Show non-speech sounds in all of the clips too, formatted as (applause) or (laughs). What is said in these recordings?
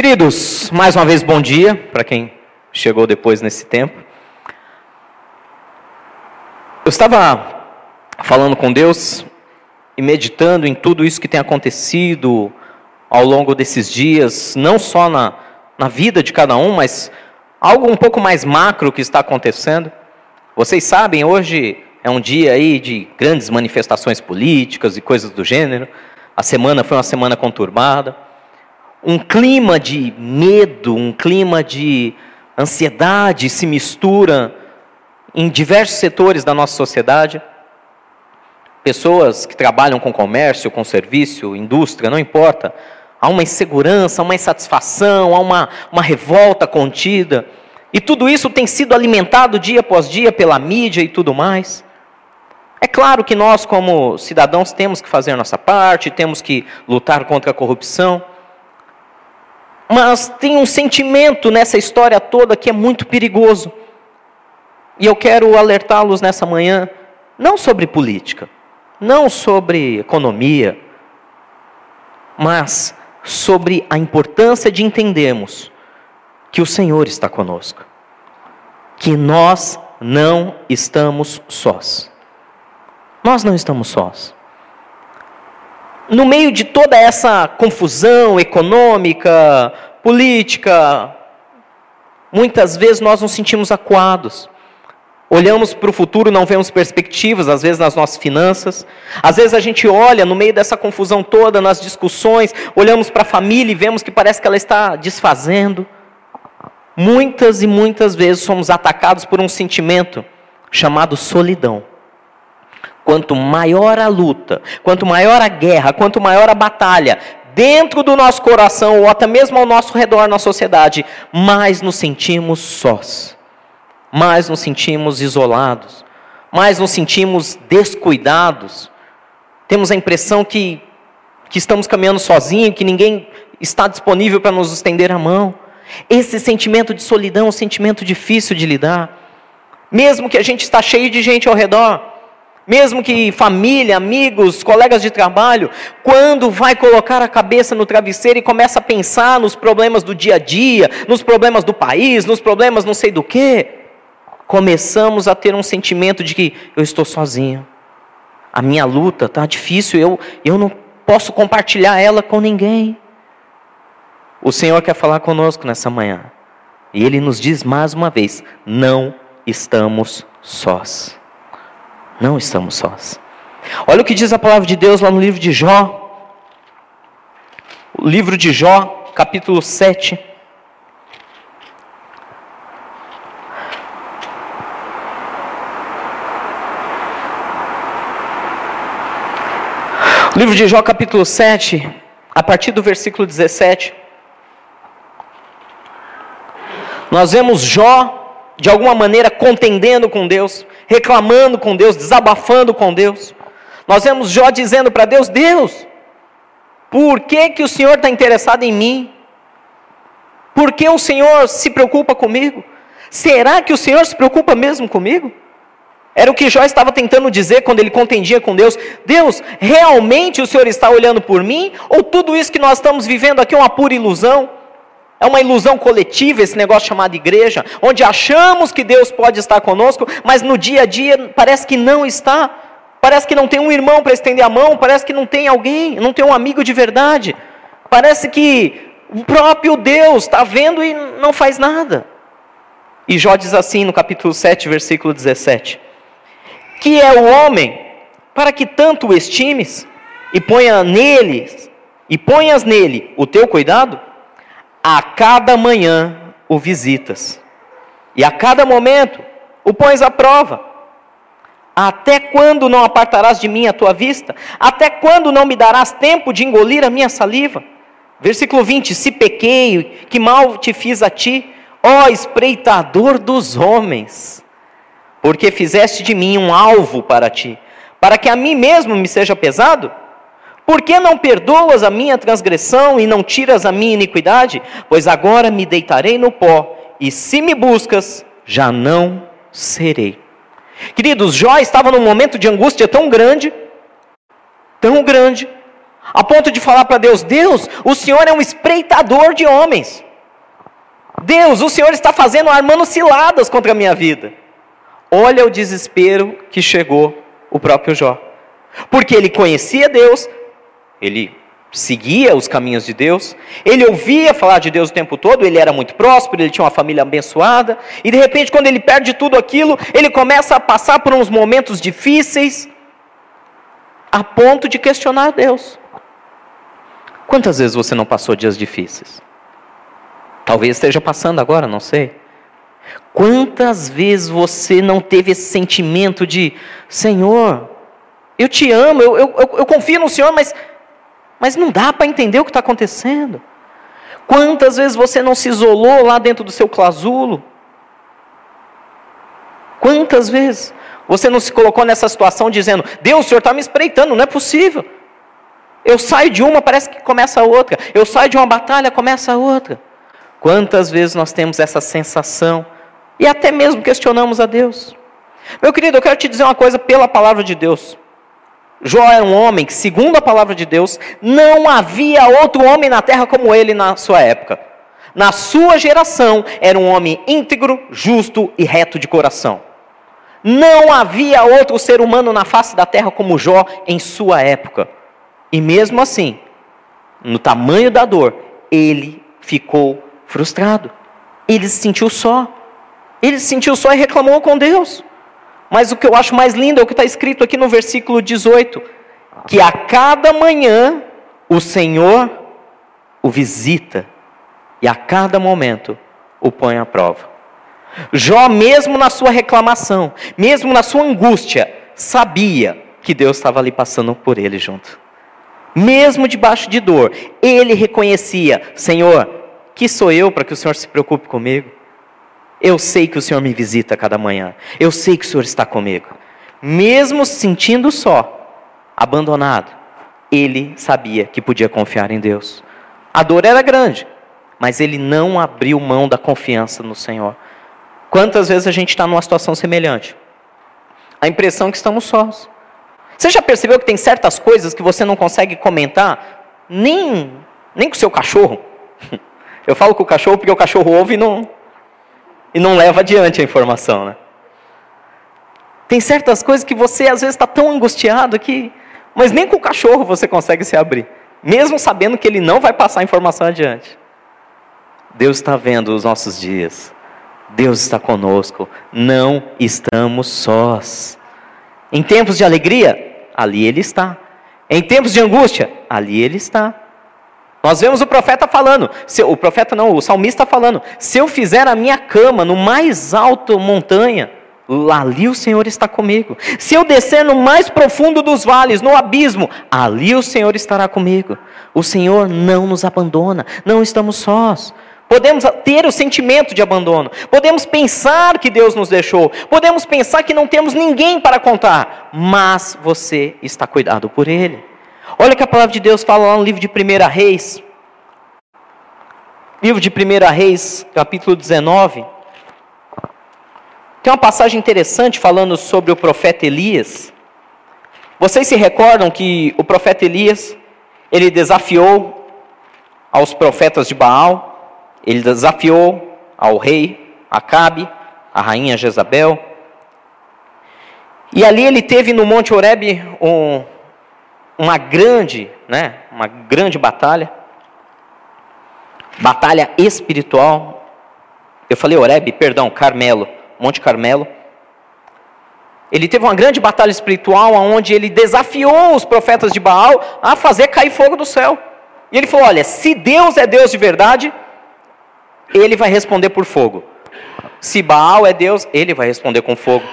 Queridos, mais uma vez bom dia para quem chegou depois nesse tempo. Eu estava falando com Deus e meditando em tudo isso que tem acontecido ao longo desses dias, não só na, na vida de cada um, mas algo um pouco mais macro que está acontecendo. Vocês sabem, hoje é um dia aí de grandes manifestações políticas e coisas do gênero. A semana foi uma semana conturbada. Um clima de medo, um clima de ansiedade se mistura em diversos setores da nossa sociedade. Pessoas que trabalham com comércio, com serviço, indústria, não importa. Há uma insegurança, uma insatisfação, há uma, uma revolta contida. E tudo isso tem sido alimentado dia após dia pela mídia e tudo mais. É claro que nós, como cidadãos, temos que fazer a nossa parte, temos que lutar contra a corrupção. Mas tem um sentimento nessa história toda que é muito perigoso. E eu quero alertá-los nessa manhã, não sobre política, não sobre economia, mas sobre a importância de entendermos que o Senhor está conosco, que nós não estamos sós. Nós não estamos sós. No meio de toda essa confusão econômica, política, muitas vezes nós nos sentimos acuados. Olhamos para o futuro, não vemos perspectivas, às vezes nas nossas finanças. Às vezes a gente olha no meio dessa confusão toda, nas discussões, olhamos para a família e vemos que parece que ela está desfazendo. Muitas e muitas vezes somos atacados por um sentimento chamado solidão. Quanto maior a luta, quanto maior a guerra, quanto maior a batalha, dentro do nosso coração ou até mesmo ao nosso redor na sociedade, mais nos sentimos sós mais nos sentimos isolados, mais nos sentimos descuidados. Temos a impressão que, que estamos caminhando sozinhos, que ninguém está disponível para nos estender a mão. Esse sentimento de solidão um sentimento difícil de lidar. Mesmo que a gente está cheio de gente ao redor, mesmo que família, amigos, colegas de trabalho, quando vai colocar a cabeça no travesseiro e começa a pensar nos problemas do dia a dia, nos problemas do país, nos problemas não sei do que, começamos a ter um sentimento de que eu estou sozinho. A minha luta está difícil, eu, eu não posso compartilhar ela com ninguém. O Senhor quer falar conosco nessa manhã. E Ele nos diz mais uma vez: não estamos sós. Não estamos sós. Olha o que diz a palavra de Deus lá no livro de Jó. O livro de Jó, capítulo 7. Livro de Jó, capítulo 7, a partir do versículo 17. Nós vemos Jó, de alguma maneira, contendendo com Deus, reclamando com Deus, desabafando com Deus. Nós vemos Jó dizendo para Deus: Deus, por que, que o Senhor está interessado em mim? Por que o Senhor se preocupa comigo? Será que o Senhor se preocupa mesmo comigo? Era o que Jó estava tentando dizer quando ele contendia com Deus. Deus, realmente o Senhor está olhando por mim? Ou tudo isso que nós estamos vivendo aqui é uma pura ilusão? É uma ilusão coletiva esse negócio chamado igreja, onde achamos que Deus pode estar conosco, mas no dia a dia parece que não está. Parece que não tem um irmão para estender a mão, parece que não tem alguém, não tem um amigo de verdade. Parece que o próprio Deus está vendo e não faz nada. E Jó diz assim no capítulo 7, versículo 17: que é o homem, para que tanto o estimes e ponha nele e ponhas nele o teu cuidado? A cada manhã o visitas, e a cada momento o pões à prova. Até quando não apartarás de mim a tua vista? Até quando não me darás tempo de engolir a minha saliva? Versículo 20: Se pequei, que mal te fiz a ti, ó espreitador dos homens porque fizeste de mim um alvo para ti, para que a mim mesmo me seja pesado? Por que não perdoas a minha transgressão e não tiras a minha iniquidade? Pois agora me deitarei no pó, e se me buscas, já não serei. Queridos, Jó estava num momento de angústia tão grande, tão grande, A ponto de falar para Deus: Deus, o Senhor é um espreitador de homens. Deus, o Senhor está fazendo, armando ciladas contra a minha vida. Olha o desespero que chegou o próprio Jó. Porque ele conhecia Deus, ele seguia os caminhos de Deus, ele ouvia falar de Deus o tempo todo, ele era muito próspero, ele tinha uma família abençoada, e de repente, quando ele perde tudo aquilo, ele começa a passar por uns momentos difíceis, a ponto de questionar Deus. Quantas vezes você não passou dias difíceis? Talvez esteja passando agora, não sei. Quantas vezes você não teve esse sentimento de, Senhor, eu te amo, eu, eu, eu, confio no Senhor, mas, mas não dá para entender o que está acontecendo? Quantas vezes você não se isolou lá dentro do seu clasulo? Quantas vezes você não se colocou nessa situação dizendo: Deus, o Senhor está me espreitando, não é possível. Eu saio de uma, parece que começa a outra. Eu saio de uma batalha, começa a outra. Quantas vezes nós temos essa sensação e até mesmo questionamos a Deus? Meu querido, eu quero te dizer uma coisa pela palavra de Deus. Jó era um homem que, segundo a palavra de Deus, não havia outro homem na terra como ele na sua época. Na sua geração, era um homem íntegro, justo e reto de coração. Não havia outro ser humano na face da terra como Jó em sua época. E mesmo assim, no tamanho da dor, ele ficou frustrado. Ele se sentiu só. Ele se sentiu só e reclamou com Deus. Mas o que eu acho mais lindo é o que está escrito aqui no versículo 18: que a cada manhã o Senhor o visita e a cada momento o põe à prova. Jó, mesmo na sua reclamação, mesmo na sua angústia, sabia que Deus estava ali passando por ele junto. Mesmo debaixo de dor, ele reconhecia: Senhor, que sou eu para que o Senhor se preocupe comigo? Eu sei que o Senhor me visita cada manhã. Eu sei que o Senhor está comigo. Mesmo se sentindo só, abandonado, ele sabia que podia confiar em Deus. A dor era grande, mas ele não abriu mão da confiança no Senhor. Quantas vezes a gente está numa situação semelhante? A impressão é que estamos sós. Você já percebeu que tem certas coisas que você não consegue comentar nem, nem com o seu cachorro? (laughs) Eu falo com o cachorro porque o cachorro ouve e não, e não leva adiante a informação. Né? Tem certas coisas que você às vezes está tão angustiado que, mas nem com o cachorro você consegue se abrir, mesmo sabendo que ele não vai passar a informação adiante. Deus está vendo os nossos dias. Deus está conosco. Não estamos sós. Em tempos de alegria, ali Ele está. Em tempos de angústia, ali Ele está. Nós vemos o profeta falando, o profeta não, o salmista falando: se eu fizer a minha cama no mais alto montanha, ali o Senhor está comigo. Se eu descer no mais profundo dos vales, no abismo, ali o Senhor estará comigo. O Senhor não nos abandona, não estamos sós. Podemos ter o sentimento de abandono, podemos pensar que Deus nos deixou, podemos pensar que não temos ninguém para contar, mas você está cuidado por Ele. Olha que a palavra de Deus fala lá no livro de 1 Reis. Livro de 1 Reis, capítulo 19. Tem uma passagem interessante falando sobre o profeta Elias. Vocês se recordam que o profeta Elias, ele desafiou aos profetas de Baal, ele desafiou ao rei Acabe, a rainha Jezabel. E ali ele teve no Monte Horebe um, uma grande, né, uma grande batalha, batalha espiritual. Eu falei Oreb, perdão, Carmelo, Monte Carmelo. Ele teve uma grande batalha espiritual onde ele desafiou os profetas de Baal a fazer cair fogo do céu. E ele falou: Olha, se Deus é Deus de verdade, ele vai responder por fogo. Se Baal é Deus, ele vai responder com fogo.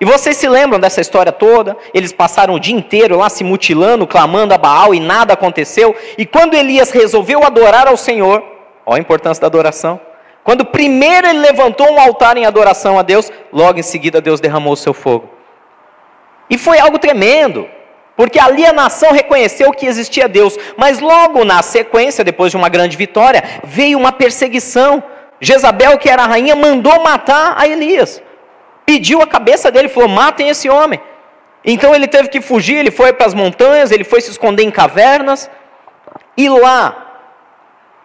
E vocês se lembram dessa história toda? Eles passaram o dia inteiro lá se mutilando, clamando a Baal e nada aconteceu. E quando Elias resolveu adorar ao Senhor, olha a importância da adoração. Quando primeiro ele levantou um altar em adoração a Deus, logo em seguida Deus derramou o seu fogo. E foi algo tremendo, porque ali a nação reconheceu que existia Deus, mas logo na sequência, depois de uma grande vitória, veio uma perseguição. Jezabel, que era a rainha, mandou matar a Elias pediu a cabeça dele, falou: matem esse homem. Então ele teve que fugir, ele foi para as montanhas, ele foi se esconder em cavernas, e lá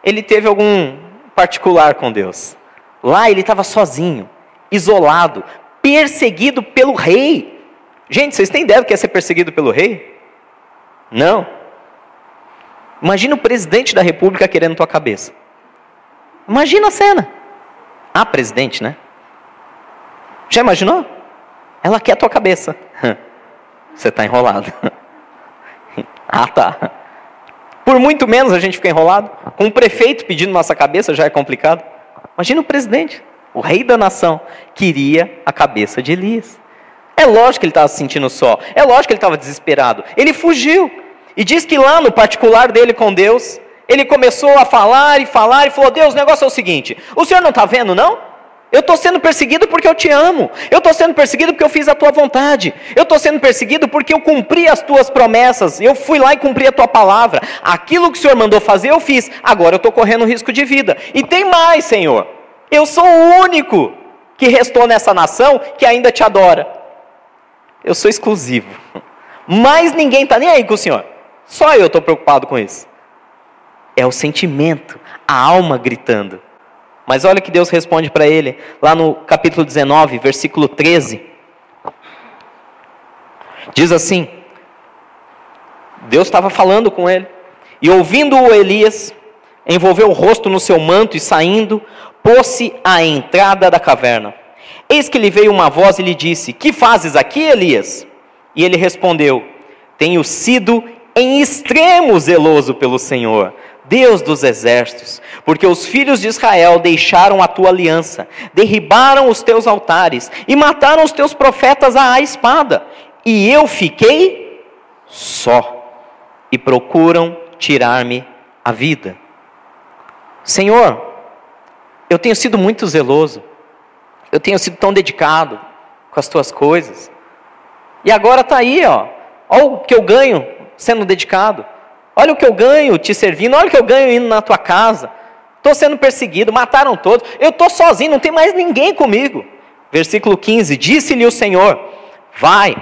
ele teve algum particular com Deus. Lá ele estava sozinho, isolado, perseguido pelo rei. Gente, vocês têm ideia do que é ser perseguido pelo rei? Não. Imagina o presidente da república querendo tua cabeça. Imagina a cena. Ah, presidente, né? Já imaginou? Ela quer a tua cabeça. (laughs) Você está enrolado. (laughs) ah, tá. Por muito menos a gente fica enrolado. Com o prefeito pedindo nossa cabeça já é complicado. Imagina o presidente, o rei da nação, queria a cabeça de Elias. É lógico que ele estava se sentindo só. É lógico que ele estava desesperado. Ele fugiu. E diz que lá no particular dele com Deus, ele começou a falar e falar e falou: Deus, o negócio é o seguinte: o senhor não está vendo, não? Eu estou sendo perseguido porque eu te amo. Eu estou sendo perseguido porque eu fiz a tua vontade. Eu estou sendo perseguido porque eu cumpri as tuas promessas. Eu fui lá e cumpri a tua palavra. Aquilo que o Senhor mandou fazer, eu fiz. Agora eu estou correndo risco de vida. E tem mais, Senhor. Eu sou o único que restou nessa nação que ainda te adora. Eu sou exclusivo. Mas ninguém está nem aí com o Senhor. Só eu estou preocupado com isso. É o sentimento, a alma gritando. Mas olha que Deus responde para ele, lá no capítulo 19, versículo 13. Diz assim: Deus estava falando com ele, e ouvindo-o Elias, envolveu o rosto no seu manto e saindo, pôs-se à entrada da caverna. Eis que lhe veio uma voz e lhe disse: Que fazes aqui, Elias? E ele respondeu: Tenho sido em extremo zeloso pelo Senhor Deus dos exércitos, porque os filhos de Israel deixaram a tua aliança, derribaram os teus altares e mataram os teus profetas à espada, e eu fiquei só, e procuram tirar-me a vida. Senhor, eu tenho sido muito zeloso, eu tenho sido tão dedicado com as tuas coisas, e agora está aí, ó, olha o que eu ganho sendo dedicado. Olha o que eu ganho te servindo, olha o que eu ganho indo na tua casa. Estou sendo perseguido, mataram todos. Eu estou sozinho, não tem mais ninguém comigo. Versículo 15: Disse-lhe o Senhor: Vai,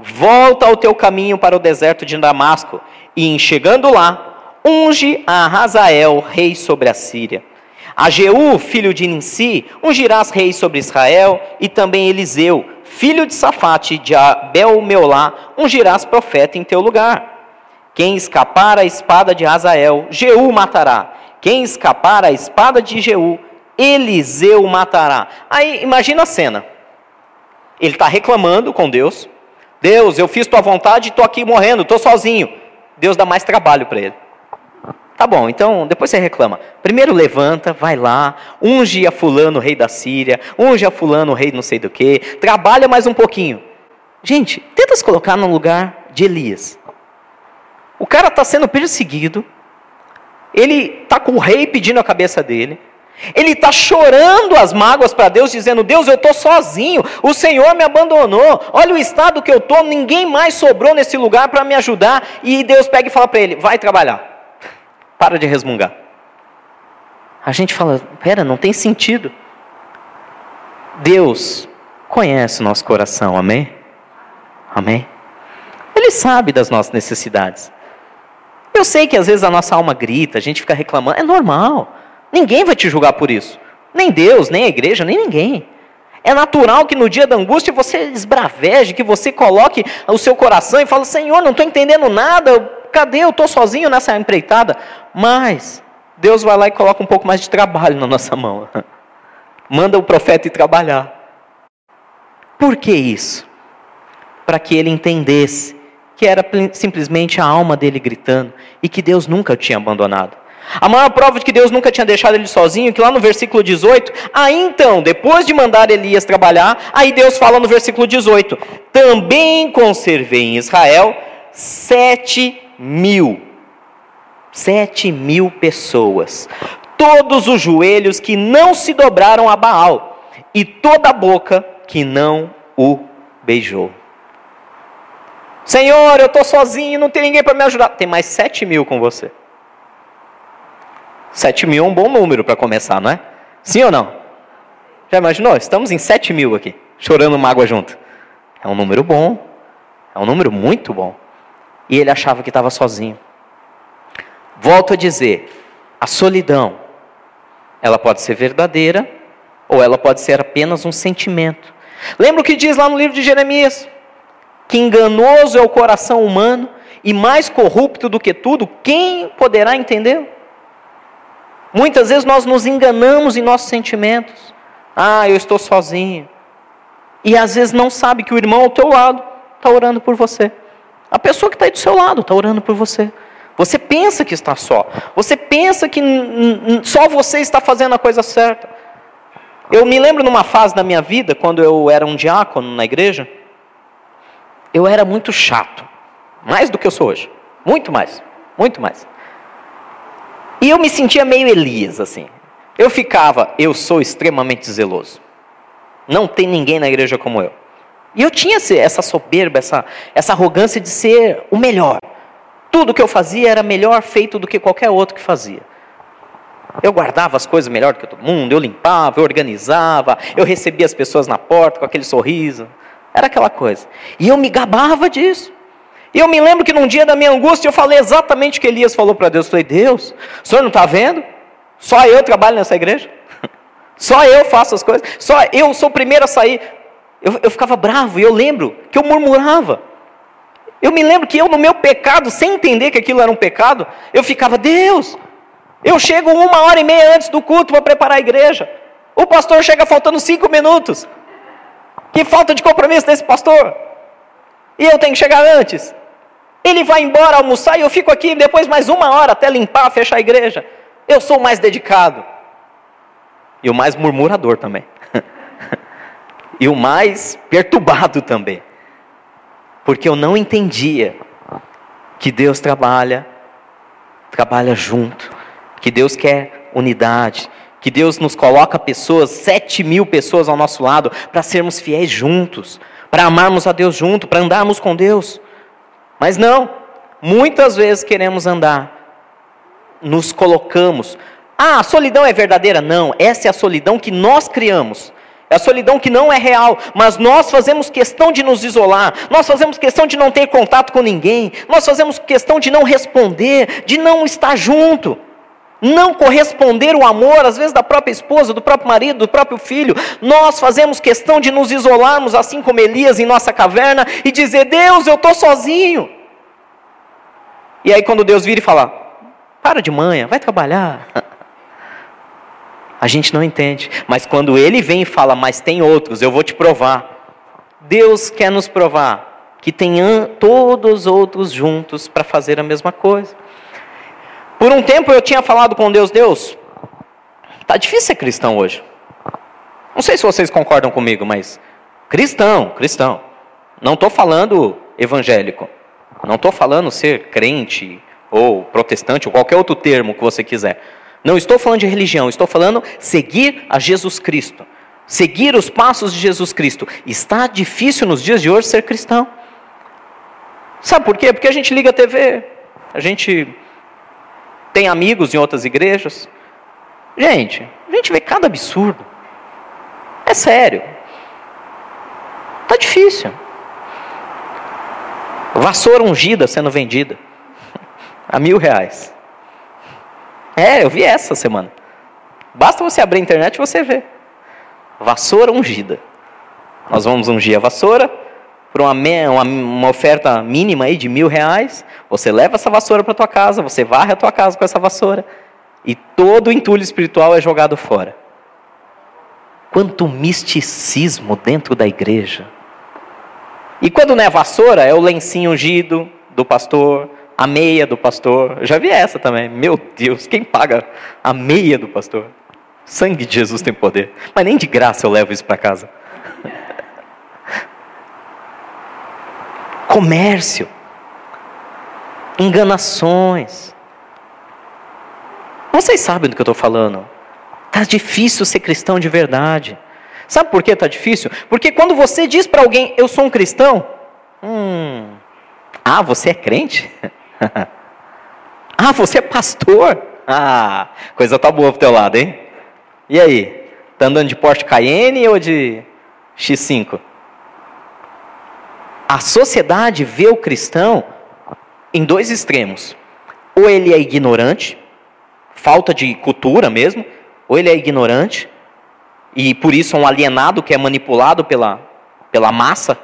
volta ao teu caminho para o deserto de Damasco, e em chegando lá, unge a Hazael, rei sobre a Síria. A Jeú, filho de Ninsi, ungirás rei sobre Israel, e também Eliseu, filho de Safate, de Abel-Meolá, ungirás profeta em teu lugar. Quem escapar à espada de Azael, Jeú matará. Quem escapar à espada de Jeú, Eliseu matará. Aí imagina a cena. Ele está reclamando com Deus. Deus, eu fiz tua vontade e estou aqui morrendo, estou sozinho. Deus dá mais trabalho para ele. Tá bom, então depois você reclama. Primeiro levanta, vai lá, unge a fulano, rei da Síria, unge a fulano, rei não sei do que, trabalha mais um pouquinho. Gente, tenta se colocar no lugar de Elias. O cara está sendo perseguido, ele está com o rei pedindo a cabeça dele, ele está chorando as mágoas para Deus, dizendo: Deus, eu estou sozinho, o Senhor me abandonou, olha o estado que eu estou, ninguém mais sobrou nesse lugar para me ajudar. E Deus pega e fala para ele: vai trabalhar, para de resmungar. A gente fala: pera, não tem sentido. Deus conhece o nosso coração, amém? Amém? Ele sabe das nossas necessidades. Eu sei que às vezes a nossa alma grita, a gente fica reclamando, é normal. Ninguém vai te julgar por isso. Nem Deus, nem a igreja, nem ninguém. É natural que no dia da angústia você esbraveje, que você coloque o seu coração e fale: Senhor, não estou entendendo nada, cadê? Eu estou sozinho nessa empreitada. Mas Deus vai lá e coloca um pouco mais de trabalho na nossa mão. (laughs) Manda o profeta ir trabalhar. Por que isso? Para que ele entendesse que era simplesmente a alma dele gritando e que Deus nunca tinha abandonado. A maior prova de que Deus nunca tinha deixado ele sozinho, que lá no versículo 18, aí então, depois de mandar Elias trabalhar, aí Deus fala no versículo 18: também conservei em Israel sete mil, sete mil pessoas, todos os joelhos que não se dobraram a Baal, e toda a boca que não o beijou. Senhor, eu estou sozinho, não tem ninguém para me ajudar. Tem mais sete mil com você. Sete mil é um bom número para começar, não é? Sim ou não? Já imaginou? Estamos em sete mil aqui, chorando mágoa junto. É um número bom. É um número muito bom. E ele achava que estava sozinho. Volto a dizer, a solidão, ela pode ser verdadeira ou ela pode ser apenas um sentimento. Lembra o que diz lá no livro de Jeremias? Que enganoso é o coração humano e mais corrupto do que tudo, quem poderá entender? Muitas vezes nós nos enganamos em nossos sentimentos. Ah, eu estou sozinho. E às vezes não sabe que o irmão ao teu lado está orando por você. A pessoa que está aí do seu lado está orando por você. Você pensa que está só. Você pensa que só você está fazendo a coisa certa. Eu me lembro numa fase da minha vida, quando eu era um diácono na igreja, eu era muito chato. Mais do que eu sou hoje. Muito mais. Muito mais. E eu me sentia meio Elias, assim. Eu ficava, eu sou extremamente zeloso. Não tem ninguém na igreja como eu. E eu tinha essa soberba, essa, essa arrogância de ser o melhor. Tudo que eu fazia era melhor feito do que qualquer outro que fazia. Eu guardava as coisas melhor do que todo mundo, eu limpava, eu organizava, eu recebia as pessoas na porta com aquele sorriso. Era aquela coisa. E eu me gabava disso. E eu me lembro que num dia da minha angústia eu falei exatamente o que Elias falou para Deus. Eu falei, Deus, o senhor não está vendo? Só eu trabalho nessa igreja? (laughs) Só eu faço as coisas? Só eu sou o primeiro a sair? Eu, eu ficava bravo e eu lembro que eu murmurava. Eu me lembro que eu, no meu pecado, sem entender que aquilo era um pecado, eu ficava, Deus, eu chego uma hora e meia antes do culto para preparar a igreja. O pastor chega faltando cinco minutos. Que falta de compromisso desse pastor. E eu tenho que chegar antes. Ele vai embora almoçar e eu fico aqui depois mais uma hora até limpar, fechar a igreja. Eu sou o mais dedicado. E o mais murmurador também. (laughs) e o mais perturbado também. Porque eu não entendia que Deus trabalha, trabalha junto, que Deus quer unidade, que Deus nos coloca pessoas, sete mil pessoas ao nosso lado, para sermos fiéis juntos, para amarmos a Deus junto, para andarmos com Deus. Mas não, muitas vezes queremos andar, nos colocamos. Ah, a solidão é verdadeira? Não, essa é a solidão que nós criamos. É a solidão que não é real, mas nós fazemos questão de nos isolar, nós fazemos questão de não ter contato com ninguém, nós fazemos questão de não responder, de não estar junto, não corresponder o amor, às vezes da própria esposa, do próprio marido, do próprio filho. Nós fazemos questão de nos isolarmos, assim como Elias em nossa caverna, e dizer: Deus, eu estou sozinho. E aí, quando Deus vira e fala: Para de manhã, vai trabalhar. (laughs) A gente não entende. Mas quando ele vem e fala: Mas tem outros, eu vou te provar. Deus quer nos provar que tem todos outros juntos para fazer a mesma coisa. Por um tempo eu tinha falado com Deus: Deus, tá difícil ser cristão hoje. Não sei se vocês concordam comigo, mas cristão, cristão. Não estou falando evangélico. Não estou falando ser crente ou protestante ou qualquer outro termo que você quiser. Não estou falando de religião, estou falando seguir a Jesus Cristo. Seguir os passos de Jesus Cristo. Está difícil nos dias de hoje ser cristão. Sabe por quê? Porque a gente liga a TV, a gente tem amigos em outras igrejas. Gente, a gente vê cada absurdo. É sério. Está difícil. Vassoura ungida sendo vendida (laughs) a mil reais. É, eu vi essa semana. Basta você abrir a internet e você vê. Vassoura ungida. Nós vamos ungir a vassoura por uma, uma, uma oferta mínima aí de mil reais. Você leva essa vassoura para tua casa, você varre a tua casa com essa vassoura. E todo o entulho espiritual é jogado fora. Quanto misticismo dentro da igreja. E quando não é vassoura, é o lencinho ungido do pastor, a meia do pastor. Eu já vi essa também. Meu Deus, quem paga a meia do pastor? Sangue de Jesus tem poder. Mas nem de graça eu levo isso para casa. Comércio, enganações. Vocês sabem do que eu estou falando. Está difícil ser cristão de verdade. Sabe por que está difícil? Porque quando você diz para alguém, eu sou um cristão, hum, ah, você é crente? (laughs) ah, você é pastor? (laughs) Ah, coisa tá boa pro teu lado, hein? E aí? Tá andando de Porsche Cayenne ou de X5? A sociedade vê o cristão em dois extremos. Ou ele é ignorante, falta de cultura mesmo, ou ele é ignorante e por isso é um alienado que é manipulado pela, pela massa,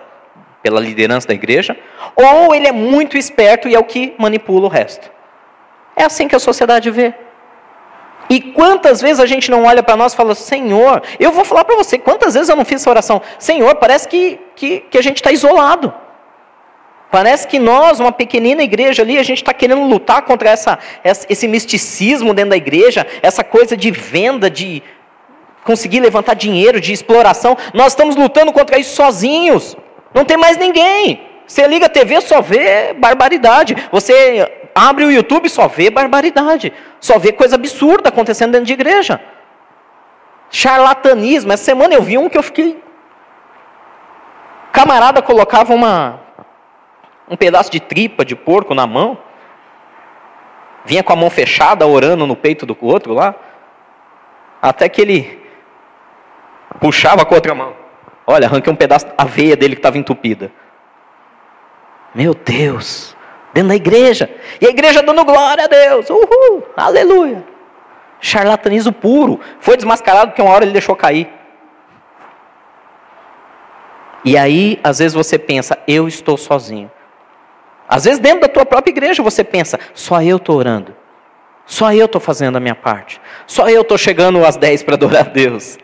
pela liderança da igreja, ou ele é muito esperto e é o que manipula o resto. É assim que a sociedade vê. E quantas vezes a gente não olha para nós e fala, Senhor, eu vou falar para você, quantas vezes eu não fiz essa oração, Senhor, parece que, que, que a gente está isolado. Parece que nós, uma pequenina igreja ali, a gente está querendo lutar contra essa, esse misticismo dentro da igreja, essa coisa de venda, de conseguir levantar dinheiro, de exploração. Nós estamos lutando contra isso sozinhos. Não tem mais ninguém. Você liga a TV, só vê barbaridade. Você abre o YouTube, só vê barbaridade. Só vê coisa absurda acontecendo dentro de igreja. Charlatanismo. Essa semana eu vi um que eu fiquei. Camarada colocava uma, um pedaço de tripa de porco na mão, vinha com a mão fechada orando no peito do outro lá, até que ele puxava com a outra mão. Olha, arranquei um pedaço da veia dele que estava entupida. Meu Deus, dentro da igreja, e a igreja dando glória a Deus, uhul, aleluia. Charlatanismo puro, foi desmascarado porque uma hora ele deixou cair. E aí, às vezes você pensa, eu estou sozinho. Às vezes, dentro da tua própria igreja, você pensa: só eu estou orando. Só eu estou fazendo a minha parte. Só eu estou chegando às 10 para adorar a Deus.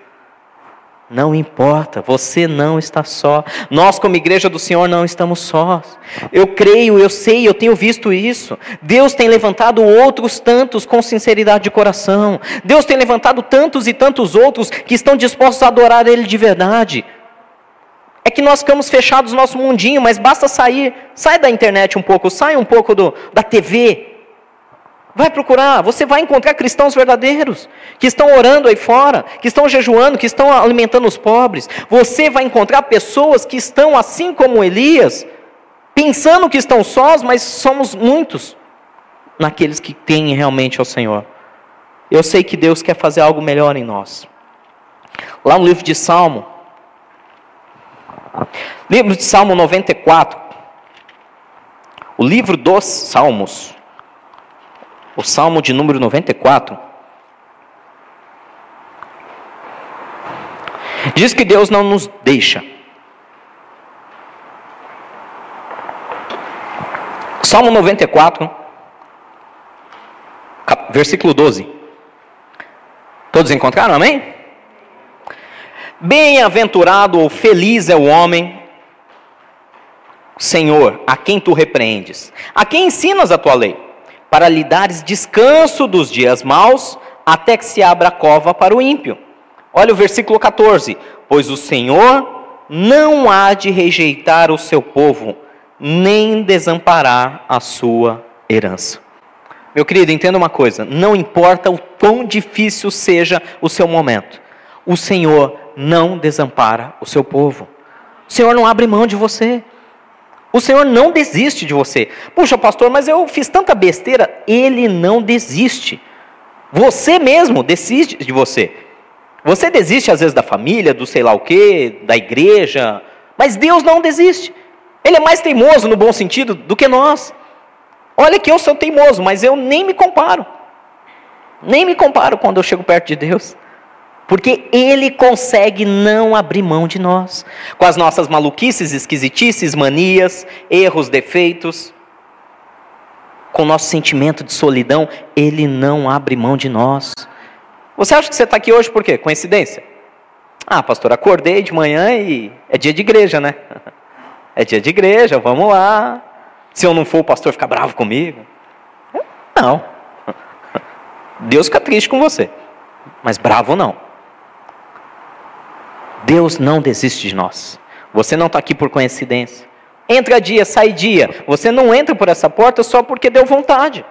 Não importa, você não está só. Nós, como igreja do Senhor, não estamos sós. Eu creio, eu sei, eu tenho visto isso. Deus tem levantado outros tantos com sinceridade de coração. Deus tem levantado tantos e tantos outros que estão dispostos a adorar Ele de verdade. É que nós ficamos fechados no nosso mundinho, mas basta sair, sai da internet um pouco, sai um pouco do, da TV. Vai procurar, você vai encontrar cristãos verdadeiros, que estão orando aí fora, que estão jejuando, que estão alimentando os pobres. Você vai encontrar pessoas que estão assim como Elias, pensando que estão sós, mas somos muitos naqueles que têm realmente ao Senhor. Eu sei que Deus quer fazer algo melhor em nós. Lá no livro de Salmo, Livro de Salmo 94. O livro dos Salmos. O Salmo de número 94. Diz que Deus não nos deixa. Salmo 94, versículo 12. Todos encontraram, amém? Bem-aventurado ou feliz é o homem, Senhor, a quem tu repreendes, a quem ensinas a tua lei, para lhe dares descanso dos dias maus, até que se abra a cova para o ímpio. Olha o versículo 14: Pois o Senhor não há de rejeitar o seu povo, nem desamparar a sua herança. Meu querido, entenda uma coisa: não importa o quão difícil seja o seu momento, o Senhor não desampara o seu povo. O Senhor não abre mão de você. O Senhor não desiste de você. Puxa, pastor, mas eu fiz tanta besteira. Ele não desiste. Você mesmo desiste de você. Você desiste às vezes da família, do sei lá o quê, da igreja. Mas Deus não desiste. Ele é mais teimoso no bom sentido do que nós. Olha que eu sou teimoso, mas eu nem me comparo. Nem me comparo quando eu chego perto de Deus. Porque Ele consegue não abrir mão de nós, com as nossas maluquices, esquisitices, manias, erros, defeitos, com o nosso sentimento de solidão, Ele não abre mão de nós. Você acha que você está aqui hoje por quê? Coincidência? Ah, pastor, acordei de manhã e é dia de igreja, né? (laughs) É dia de igreja, vamos lá. Se eu não for, o pastor fica bravo comigo. Não. (laughs) Deus fica triste com você, mas bravo não. Deus não desiste de nós. Você não está aqui por coincidência. Entra dia, sai dia. Você não entra por essa porta só porque deu vontade.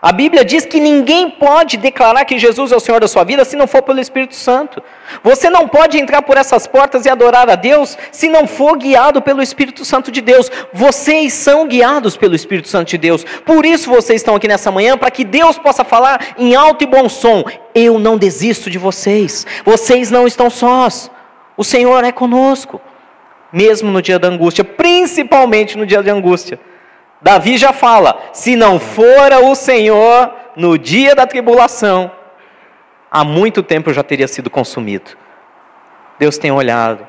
A Bíblia diz que ninguém pode declarar que Jesus é o Senhor da sua vida se não for pelo Espírito Santo. Você não pode entrar por essas portas e adorar a Deus se não for guiado pelo Espírito Santo de Deus. Vocês são guiados pelo Espírito Santo de Deus. Por isso vocês estão aqui nessa manhã, para que Deus possa falar em alto e bom som: Eu não desisto de vocês. Vocês não estão sós. O Senhor é conosco. mesmo no dia da angústia, principalmente no dia de angústia. Davi já fala: se não fora o Senhor no dia da tribulação, há muito tempo eu já teria sido consumido. Deus tem olhado.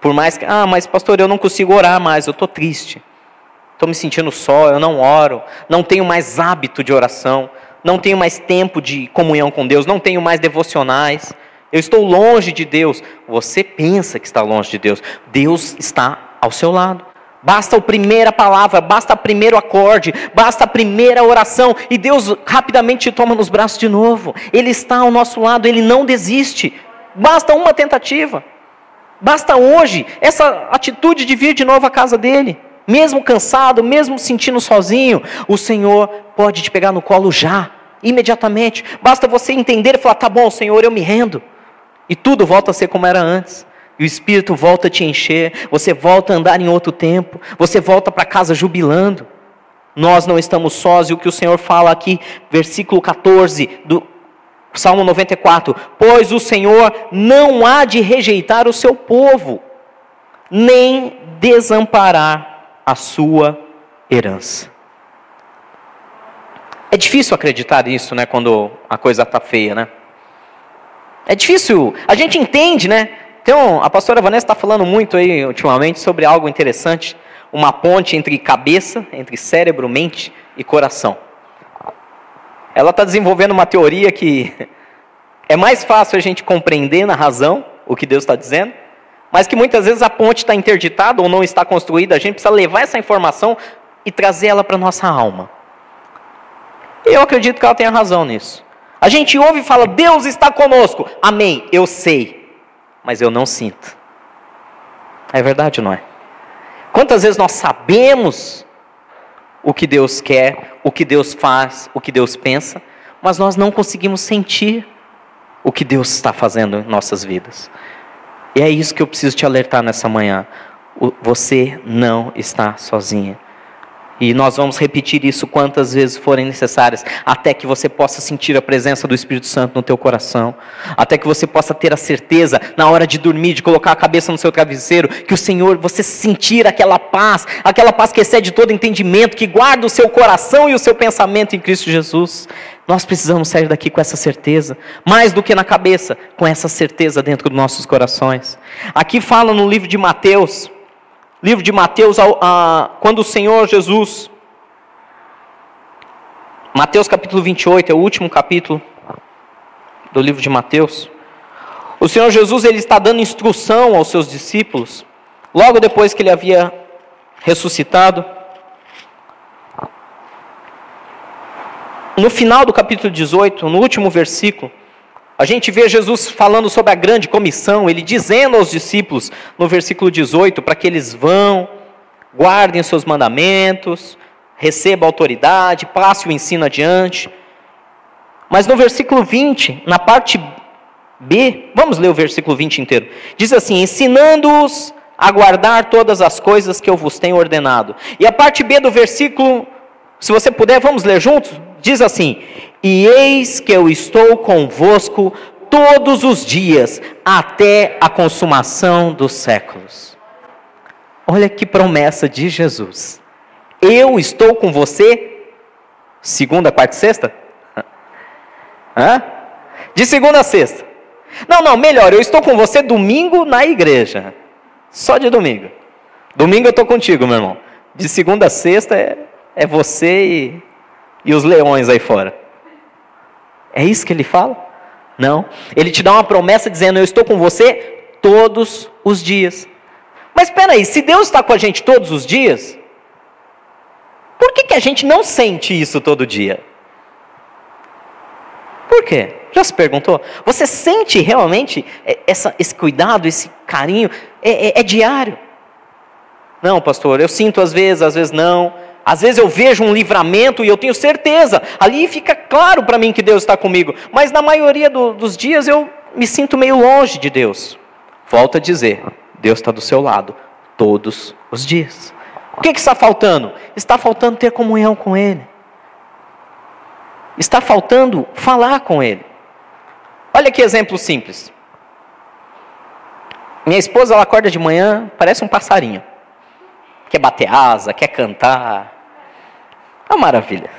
Por mais que, ah, mas pastor, eu não consigo orar mais, eu estou triste. Estou me sentindo só, eu não oro, não tenho mais hábito de oração, não tenho mais tempo de comunhão com Deus, não tenho mais devocionais, eu estou longe de Deus. Você pensa que está longe de Deus, Deus está ao seu lado. Basta a primeira palavra, basta o primeiro acorde, basta a primeira oração e Deus rapidamente te toma nos braços de novo. Ele está ao nosso lado, ele não desiste. Basta uma tentativa. Basta hoje essa atitude de vir de novo à casa dele. Mesmo cansado, mesmo sentindo sozinho, o Senhor pode te pegar no colo já, imediatamente. Basta você entender e falar: tá bom, Senhor, eu me rendo. E tudo volta a ser como era antes. E o Espírito volta a te encher, você volta a andar em outro tempo, você volta para casa jubilando. Nós não estamos sós, e o que o Senhor fala aqui, versículo 14 do Salmo 94: Pois o Senhor não há de rejeitar o seu povo, nem desamparar a sua herança. É difícil acreditar nisso, né, quando a coisa está feia, né? É difícil, a gente entende, né? Então, a pastora Vanessa está falando muito aí ultimamente sobre algo interessante, uma ponte entre cabeça, entre cérebro, mente e coração. Ela está desenvolvendo uma teoria que (laughs) é mais fácil a gente compreender na razão o que Deus está dizendo, mas que muitas vezes a ponte está interditada ou não está construída, a gente precisa levar essa informação e trazer ela para nossa alma. Eu acredito que ela tenha razão nisso. A gente ouve e fala, Deus está conosco. Amém, eu sei mas eu não sinto. É verdade não é? Quantas vezes nós sabemos o que Deus quer, o que Deus faz, o que Deus pensa, mas nós não conseguimos sentir o que Deus está fazendo em nossas vidas. E é isso que eu preciso te alertar nessa manhã. Você não está sozinha. E nós vamos repetir isso quantas vezes forem necessárias, até que você possa sentir a presença do Espírito Santo no teu coração, até que você possa ter a certeza na hora de dormir, de colocar a cabeça no seu travesseiro, que o Senhor, você sentir aquela paz, aquela paz que excede todo entendimento, que guarda o seu coração e o seu pensamento em Cristo Jesus. Nós precisamos sair daqui com essa certeza, mais do que na cabeça, com essa certeza dentro dos nossos corações. Aqui fala no livro de Mateus, livro de Mateus, quando o Senhor Jesus, Mateus capítulo 28, é o último capítulo do livro de Mateus. O Senhor Jesus ele está dando instrução aos seus discípulos, logo depois que ele havia ressuscitado. No final do capítulo 18, no último versículo, a gente vê Jesus falando sobre a grande comissão, ele dizendo aos discípulos, no versículo 18, para que eles vão, guardem os seus mandamentos, recebam autoridade, passe o ensino adiante. Mas no versículo 20, na parte B, vamos ler o versículo 20 inteiro. Diz assim: ensinando-os a guardar todas as coisas que eu vos tenho ordenado. E a parte B do versículo, se você puder, vamos ler juntos? Diz assim: E eis que eu estou convosco todos os dias, até a consumação dos séculos. Olha que promessa de Jesus. Eu estou com você, segunda, quarta e sexta? (laughs) Hã? De segunda a sexta. Não, não, melhor, eu estou com você domingo na igreja. Só de domingo. Domingo eu estou contigo, meu irmão. De segunda a sexta é, é você e e os leões aí fora. É isso que ele fala? Não. Ele te dá uma promessa dizendo: Eu estou com você todos os dias. Mas espera aí, se Deus está com a gente todos os dias, por que, que a gente não sente isso todo dia? Por quê? Já se perguntou? Você sente realmente essa, esse cuidado, esse carinho? É, é, é diário? Não, pastor, eu sinto às vezes, às vezes não. Às vezes eu vejo um livramento e eu tenho certeza, ali fica claro para mim que Deus está comigo, mas na maioria do, dos dias eu me sinto meio longe de Deus. Volto a dizer: Deus está do seu lado todos os dias. O que, que está faltando? Está faltando ter comunhão com Ele, está faltando falar com Ele. Olha que exemplo simples. Minha esposa, ela acorda de manhã, parece um passarinho. Quer bater asa, quer cantar. É uma maravilha.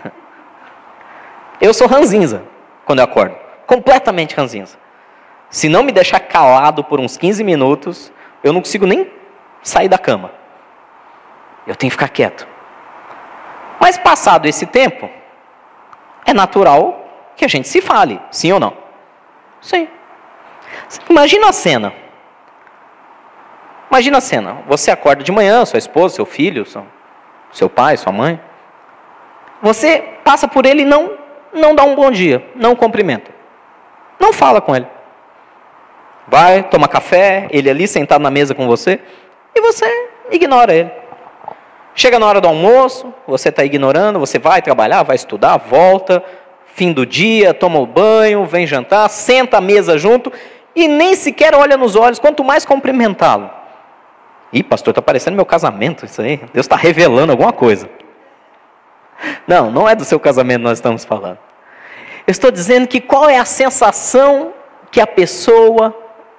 Eu sou ranzinza quando eu acordo. Completamente ranzinza. Se não me deixar calado por uns 15 minutos, eu não consigo nem sair da cama. Eu tenho que ficar quieto. Mas passado esse tempo, é natural que a gente se fale, sim ou não? Sim. Imagina a cena. Imagina a cena. Você acorda de manhã, sua esposa, seu filho, seu pai, sua mãe. Você passa por ele e não, não dá um bom dia, não cumprimenta. Não fala com ele. Vai, toma café, ele ali sentado na mesa com você, e você ignora ele. Chega na hora do almoço, você está ignorando, você vai trabalhar, vai estudar, volta, fim do dia, toma o banho, vem jantar, senta à mesa junto e nem sequer olha nos olhos, quanto mais cumprimentá-lo. Ih, pastor, está parecendo meu casamento isso aí. Deus está revelando alguma coisa. Não, não é do seu casamento nós estamos falando. Eu estou dizendo que qual é a sensação que a pessoa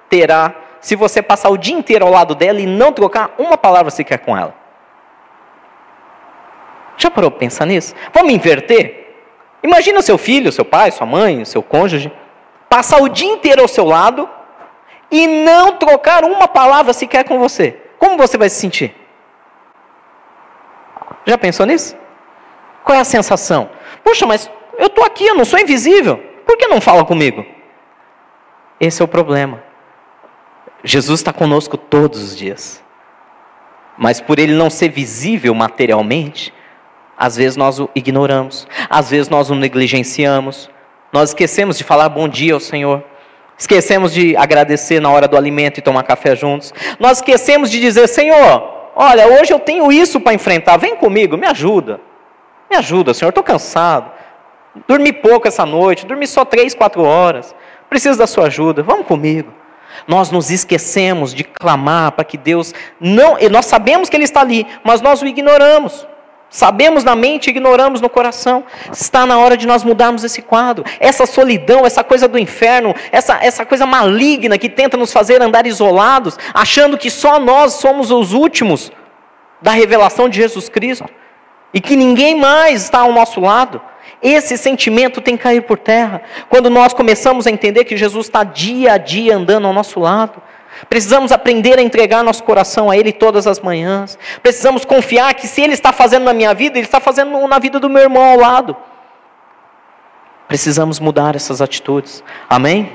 terá se você passar o dia inteiro ao lado dela e não trocar uma palavra sequer com ela. Já parou para pensar nisso? Vamos inverter? Imagina seu filho, seu pai, sua mãe, seu cônjuge, passar o dia inteiro ao seu lado e não trocar uma palavra sequer com você. Como você vai se sentir? Já pensou nisso? Qual é a sensação? Puxa, mas eu estou aqui, eu não sou invisível. Por que não fala comigo? Esse é o problema. Jesus está conosco todos os dias. Mas por ele não ser visível materialmente, às vezes nós o ignoramos, às vezes nós o negligenciamos, nós esquecemos de falar bom dia ao Senhor, esquecemos de agradecer na hora do alimento e tomar café juntos, nós esquecemos de dizer: Senhor, olha, hoje eu tenho isso para enfrentar, vem comigo, me ajuda, me ajuda, Senhor, estou cansado, dormi pouco essa noite, dormi só três, quatro horas, preciso da Sua ajuda, vamos comigo. Nós nos esquecemos de clamar para que Deus não, nós sabemos que Ele está ali, mas nós o ignoramos. Sabemos na mente, ignoramos no coração. Está na hora de nós mudarmos esse quadro. Essa solidão, essa coisa do inferno, essa, essa coisa maligna que tenta nos fazer andar isolados, achando que só nós somos os últimos da revelação de Jesus Cristo e que ninguém mais está ao nosso lado. Esse sentimento tem que cair por terra quando nós começamos a entender que Jesus está dia a dia andando ao nosso lado. Precisamos aprender a entregar nosso coração a Ele todas as manhãs. Precisamos confiar que se Ele está fazendo na minha vida, Ele está fazendo na vida do meu irmão ao lado. Precisamos mudar essas atitudes. Amém?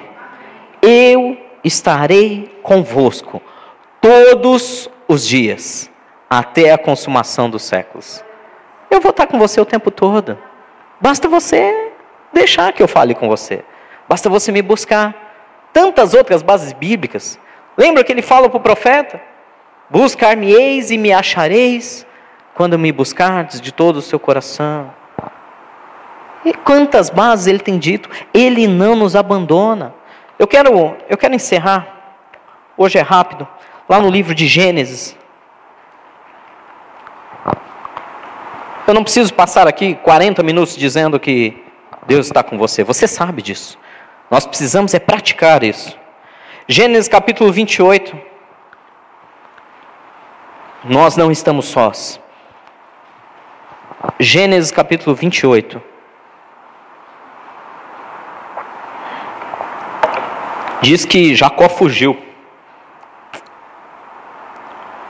Eu estarei convosco todos os dias, até a consumação dos séculos. Eu vou estar com você o tempo todo. Basta você deixar que eu fale com você. Basta você me buscar. Tantas outras bases bíblicas Lembra que ele fala para o profeta? Buscar-me-eis e me achareis quando me buscardes de todo o seu coração. E quantas bases ele tem dito? Ele não nos abandona. Eu quero, eu quero encerrar. Hoje é rápido. Lá no livro de Gênesis. Eu não preciso passar aqui 40 minutos dizendo que Deus está com você. Você sabe disso. Nós precisamos é praticar isso. Gênesis capítulo 28. Nós não estamos sós. Gênesis capítulo 28. Diz que Jacó fugiu.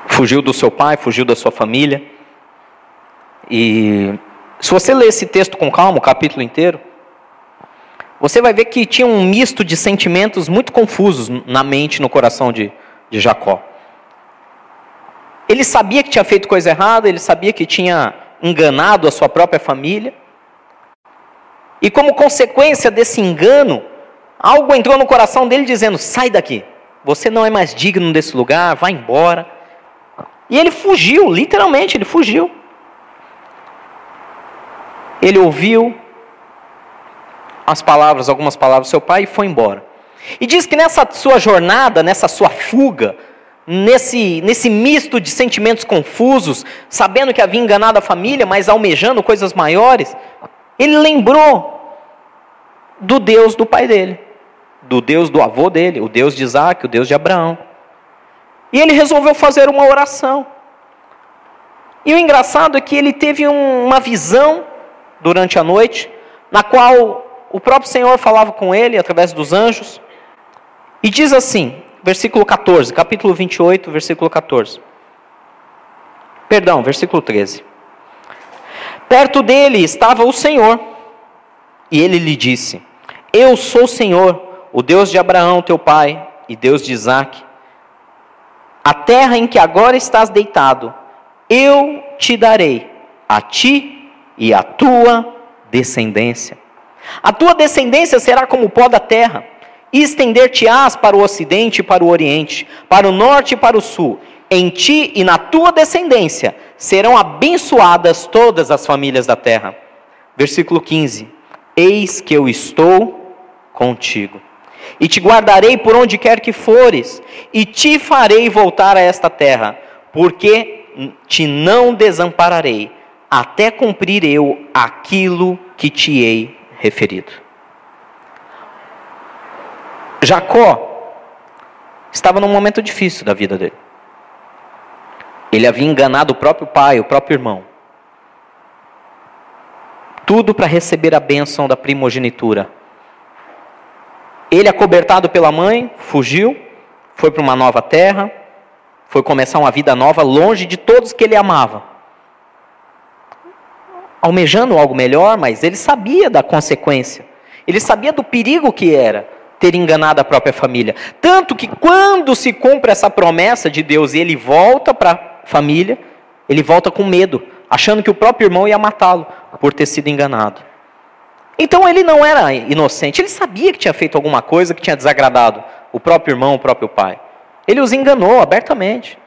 Fugiu do seu pai, fugiu da sua família. E se você ler esse texto com calma, o capítulo inteiro, você vai ver que tinha um misto de sentimentos muito confusos na mente, no coração de, de Jacó. Ele sabia que tinha feito coisa errada, ele sabia que tinha enganado a sua própria família. E como consequência desse engano, algo entrou no coração dele dizendo: sai daqui, você não é mais digno desse lugar, vá embora. E ele fugiu, literalmente, ele fugiu. Ele ouviu as palavras, algumas palavras do seu pai e foi embora. E diz que nessa sua jornada, nessa sua fuga, nesse, nesse misto de sentimentos confusos, sabendo que havia enganado a família, mas almejando coisas maiores, ele lembrou do Deus do pai dele, do Deus do avô dele, o Deus de Isaac, o Deus de Abraão. E ele resolveu fazer uma oração. E o engraçado é que ele teve um, uma visão durante a noite, na qual o próprio Senhor falava com ele através dos anjos. E diz assim, versículo 14, capítulo 28, versículo 14. Perdão, versículo 13. Perto dele estava o Senhor, e ele lhe disse: Eu sou o Senhor, o Deus de Abraão, teu pai, e Deus de Isaque. A terra em que agora estás deitado, eu te darei, a ti e a tua descendência. A tua descendência será como o pó da terra, e estender-te-ás para o ocidente e para o oriente, para o norte e para o sul. Em ti e na tua descendência serão abençoadas todas as famílias da terra. Versículo 15: Eis que eu estou contigo, e te guardarei por onde quer que fores, e te farei voltar a esta terra, porque te não desampararei, até cumprir eu aquilo que te hei referido. Jacó estava num momento difícil da vida dele. Ele havia enganado o próprio pai, o próprio irmão. Tudo para receber a bênção da primogenitura. Ele, acobertado pela mãe, fugiu, foi para uma nova terra, foi começar uma vida nova longe de todos que ele amava. Almejando algo melhor, mas ele sabia da consequência. Ele sabia do perigo que era ter enganado a própria família. Tanto que quando se cumpre essa promessa de Deus e ele volta para a família, ele volta com medo, achando que o próprio irmão ia matá-lo por ter sido enganado. Então ele não era inocente, ele sabia que tinha feito alguma coisa que tinha desagradado o próprio irmão, o próprio pai. Ele os enganou abertamente.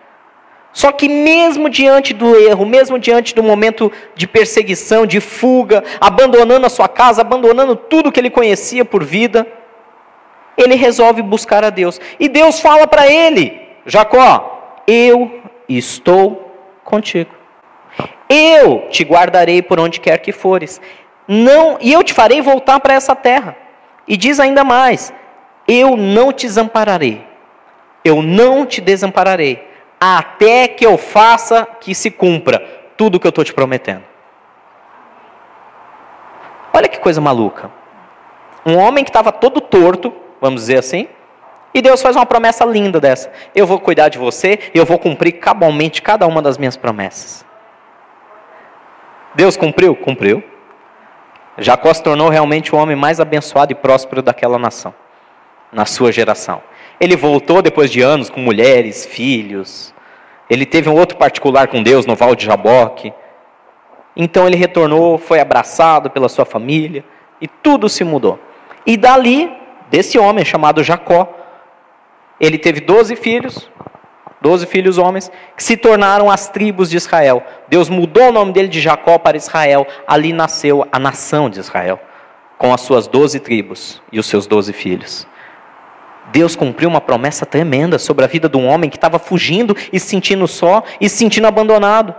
Só que, mesmo diante do erro, mesmo diante do momento de perseguição, de fuga, abandonando a sua casa, abandonando tudo que ele conhecia por vida, ele resolve buscar a Deus. E Deus fala para ele: Jacó, eu estou contigo. Eu te guardarei por onde quer que fores. Não, e eu te farei voltar para essa terra. E diz ainda mais: eu não te desampararei. Eu não te desampararei até que eu faça que se cumpra tudo o que eu estou te prometendo. Olha que coisa maluca. Um homem que estava todo torto, vamos dizer assim, e Deus faz uma promessa linda dessa. Eu vou cuidar de você eu vou cumprir cabalmente cada uma das minhas promessas. Deus cumpriu? Cumpriu. Jacó se tornou realmente o homem mais abençoado e próspero daquela nação, na sua geração. Ele voltou depois de anos com mulheres, filhos. Ele teve um outro particular com Deus no Val de Jaboque. Então ele retornou, foi abraçado pela sua família e tudo se mudou. E dali, desse homem chamado Jacó, ele teve doze filhos, doze filhos homens, que se tornaram as tribos de Israel. Deus mudou o nome dele de Jacó para Israel. Ali nasceu a nação de Israel, com as suas doze tribos e os seus doze filhos. Deus cumpriu uma promessa tremenda sobre a vida de um homem que estava fugindo e se sentindo só e se sentindo abandonado,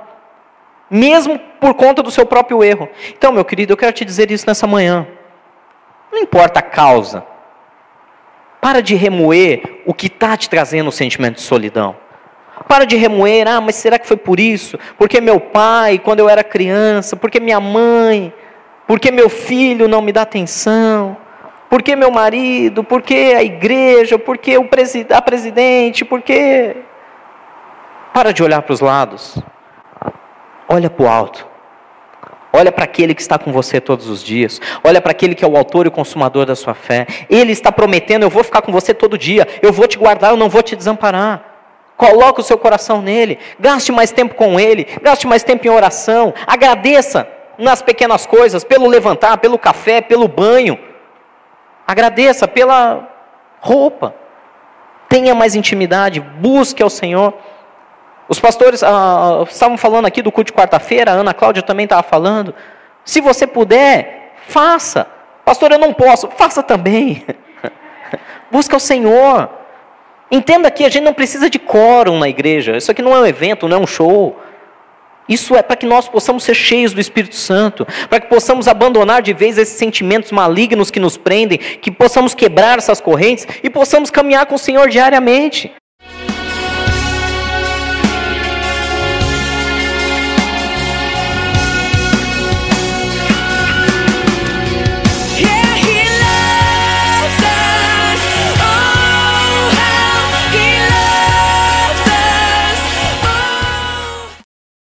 mesmo por conta do seu próprio erro. Então, meu querido, eu quero te dizer isso nessa manhã. Não importa a causa, para de remoer o que está te trazendo o sentimento de solidão. Para de remoer, ah, mas será que foi por isso? Porque meu pai, quando eu era criança, porque minha mãe, porque meu filho não me dá atenção, porque meu marido, porque a igreja, porque o preside a presidente, porque. Para de olhar para os lados. Olha para o alto. Olha para aquele que está com você todos os dias. Olha para aquele que é o autor e o consumador da sua fé. Ele está prometendo: eu vou ficar com você todo dia. Eu vou te guardar, eu não vou te desamparar. Coloque o seu coração nele. Gaste mais tempo com ele. Gaste mais tempo em oração. Agradeça nas pequenas coisas, pelo levantar, pelo café, pelo banho. Agradeça pela roupa. Tenha mais intimidade. Busque ao Senhor. Os pastores ah, estavam falando aqui do culto de quarta-feira, a Ana Cláudia também estava falando. Se você puder, faça. Pastor, eu não posso. Faça também. (laughs) Busca o Senhor. Entenda que a gente não precisa de quórum na igreja. Isso aqui não é um evento, não é um show. Isso é para que nós possamos ser cheios do Espírito Santo, para que possamos abandonar de vez esses sentimentos malignos que nos prendem, que possamos quebrar essas correntes e possamos caminhar com o Senhor diariamente.